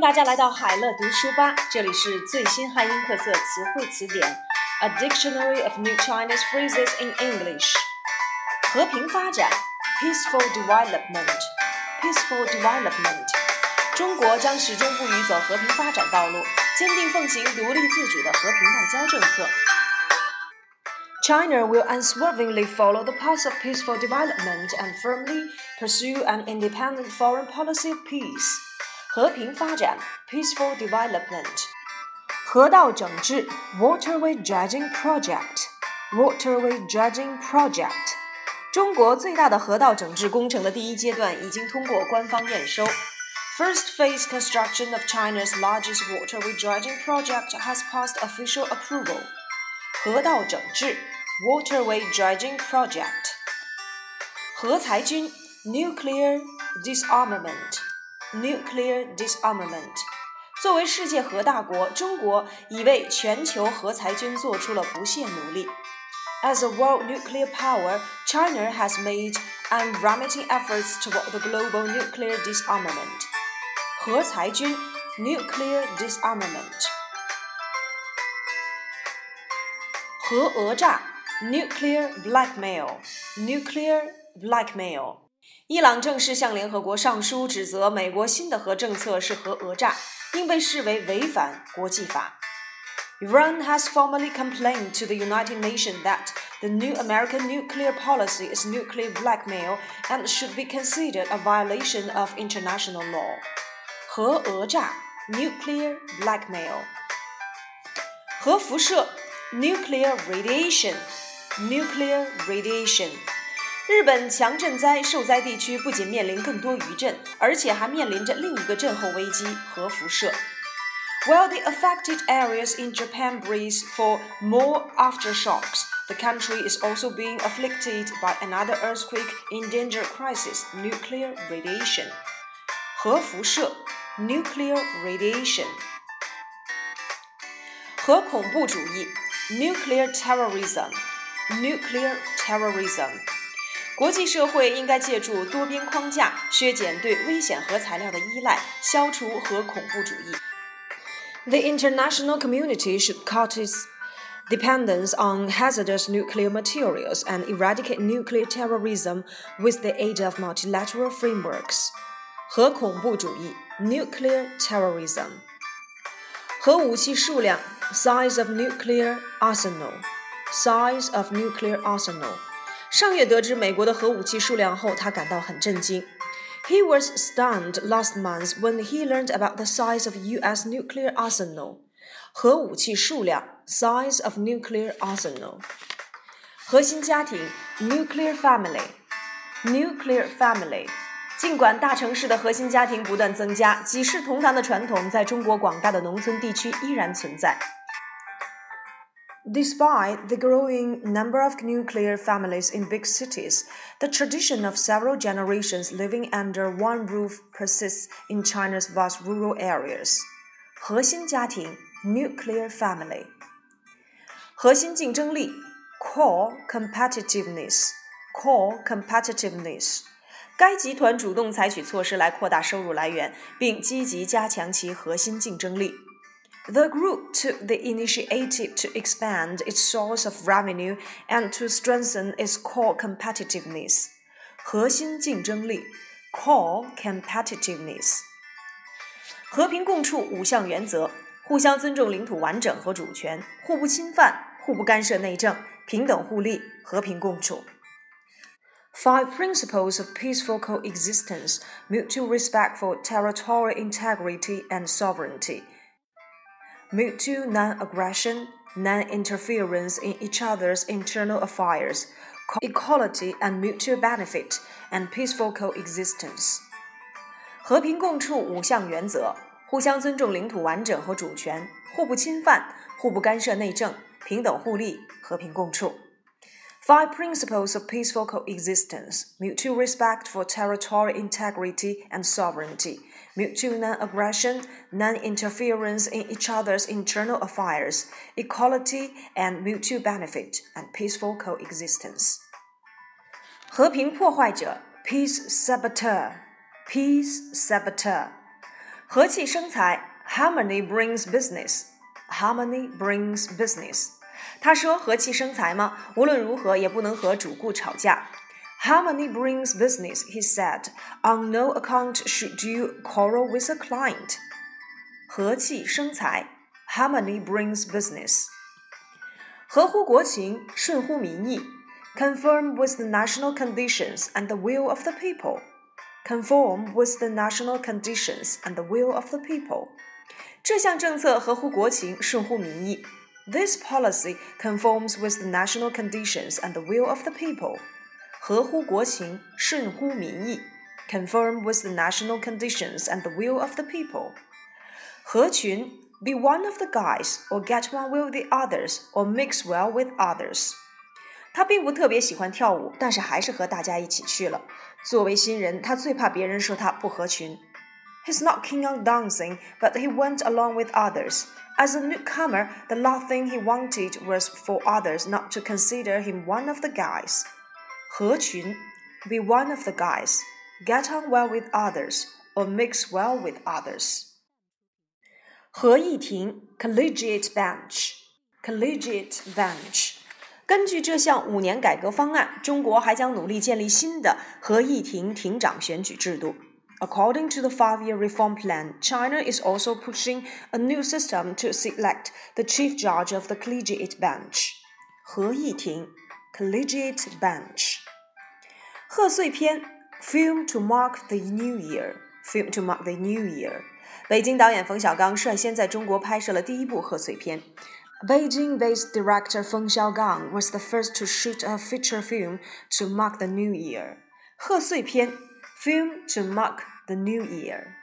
迎大家来到海乐读书吧，这里是最新汉音特色词汇词典，A Dictionary of New Chinese Phrases in English。和平发展，Peaceful Development，Peaceful Development。中国将始终不渝走和平发展道路，坚定奉行独立自主的和平外交政策。China will unswervingly follow the path of peaceful development and firmly pursue an independent foreign policy of peace. 和平发展 （peaceful development）。河道整治 （waterway dredging project）。waterway dredging project。中国最大的河道整治工程的第一阶段已经通过官方验收。First phase construction of China's largest waterway dredging project has passed official approval. 河道整治 （waterway dredging project）。核裁军 （nuclear disarmament）。 nuclear disarmament。作为世界核大国，中国已为全球核裁军做出了不懈努力。As a world nuclear power, China has made unremitting efforts toward the global nuclear disarmament. 核裁军 nuclear disarmament。核讹诈 nuclear blackmail nuclear blackmail。 伊朗正式向联合国上书，指责美国新的核政策是核讹诈，应被视为违反国际法。Iran has formally complained to the United Nations that the new American nuclear policy is nuclear blackmail and should be considered a violation of international law. 核讹诈 nuclear blackmail. 核辐射 nuclear radiation nuclear radiation. 日本强震灾受灾地区不仅面临更多余震，而且还面临着另一个震后危机——核辐射。While the affected areas in Japan brace for more aftershocks, the country is also being afflicted by another earthquake in danger crisis: nuclear radiation. 核辐射 （nuclear radiation）。核恐怖主义 （nuclear terrorism）。nuclear terrorism。 国际社会应该借助多边框架，削减对危险核材料的依赖，消除核恐怖主义。The international community should cut its dependence on hazardous nuclear materials and eradicate nuclear terrorism with the aid of multilateral frameworks. 核恐怖主义 （nuclear terrorism）。核武器数量 （size of nuclear arsenal），size of nuclear arsenal。 上月得知美国的核武器数量后，他感到很震惊。He was stunned last month when he learned about the size of U.S. nuclear arsenal. 核武器数量 size of nuclear arsenal. 核心家庭 nuclear family. nuclear family. 尽管大城市的核心家庭不断增加，几世同堂的传统在中国广大的农村地区依然存在。 Despite the growing number of nuclear families in big cities, the tradition of several generations living under one roof persists in China's vast rural areas. 核心家庭 nuclear family. 核心竞争力 core competitiveness core competitiveness. 该集团主动采取措施来扩大收入来源，并积极加强其核心竞争力。 the group took the initiative to expand its source of revenue and to strengthen its core competitiveness. 核心竞争力 （core competitiveness）。和平共处五项原则：互相尊重领土完整和主权，互不侵犯，互不干涉内政，平等互利，和平共处。Five principles of peaceful coexistence: mutual respect for territorial integrity and sovereignty mutual non-aggression, non-interference in each other's internal affairs, equality and mutual benefit, and peaceful coexistence. 和平共处五项原则：互相尊重领土完整和主权，互不侵犯，互不干涉内政，平等互利，和平共处。 Five principles of peaceful coexistence mutual respect for territorial integrity and sovereignty, mutual non aggression, non interference in each other's internal affairs, equality and mutual benefit, and peaceful coexistence. 和平破坏者 peace saboteur peace saboteur 和气生财，Harmony brings business. Harmony brings business. 他说：“和气生财吗？无论如何也不能和主顾吵架。” Harmony brings business, he said. On no account should you quarrel with a client. 和气生财，Harmony brings business. 合乎国情，顺乎民意，conform with the national conditions and the will of the people. Conform with the national conditions and the will of the people. 这项政策合乎国情，顺乎民意。 This policy conforms with the national conditions and the will of the people. 合乎国情，顺乎民意。Conform with the national conditions and the will of the people. 合群 be one of the guys, or get one with the others, or mix well with others. 他并不特别喜欢跳舞，但是还是和大家一起去了。作为新人，他最怕别人说他不合群。 He's not keen on dancing, but he went along with others. As a newcomer, the last thing he wanted was for others not to consider him one of the guys. 合群 be one of the guys, get on well with others, or mix well with others. 合议庭 collegiate bench collegiate bench。根据这项五年改革方案，中国还将努力建立新的合议庭庭长选举制度。 According to the five year reform plan, China is also pushing a new system to select the chief judge of the collegiate bench. 合议庭 Collegiate Bench. 贺岁片 Film to mark the new year. Film to mark the new year. 北京导演冯小刚率先在中国拍摄了第一部贺岁片。Beijing-based director Feng Xiaogang was the first to shoot a feature film to mark the new year. 贺岁片 film to mark the new year.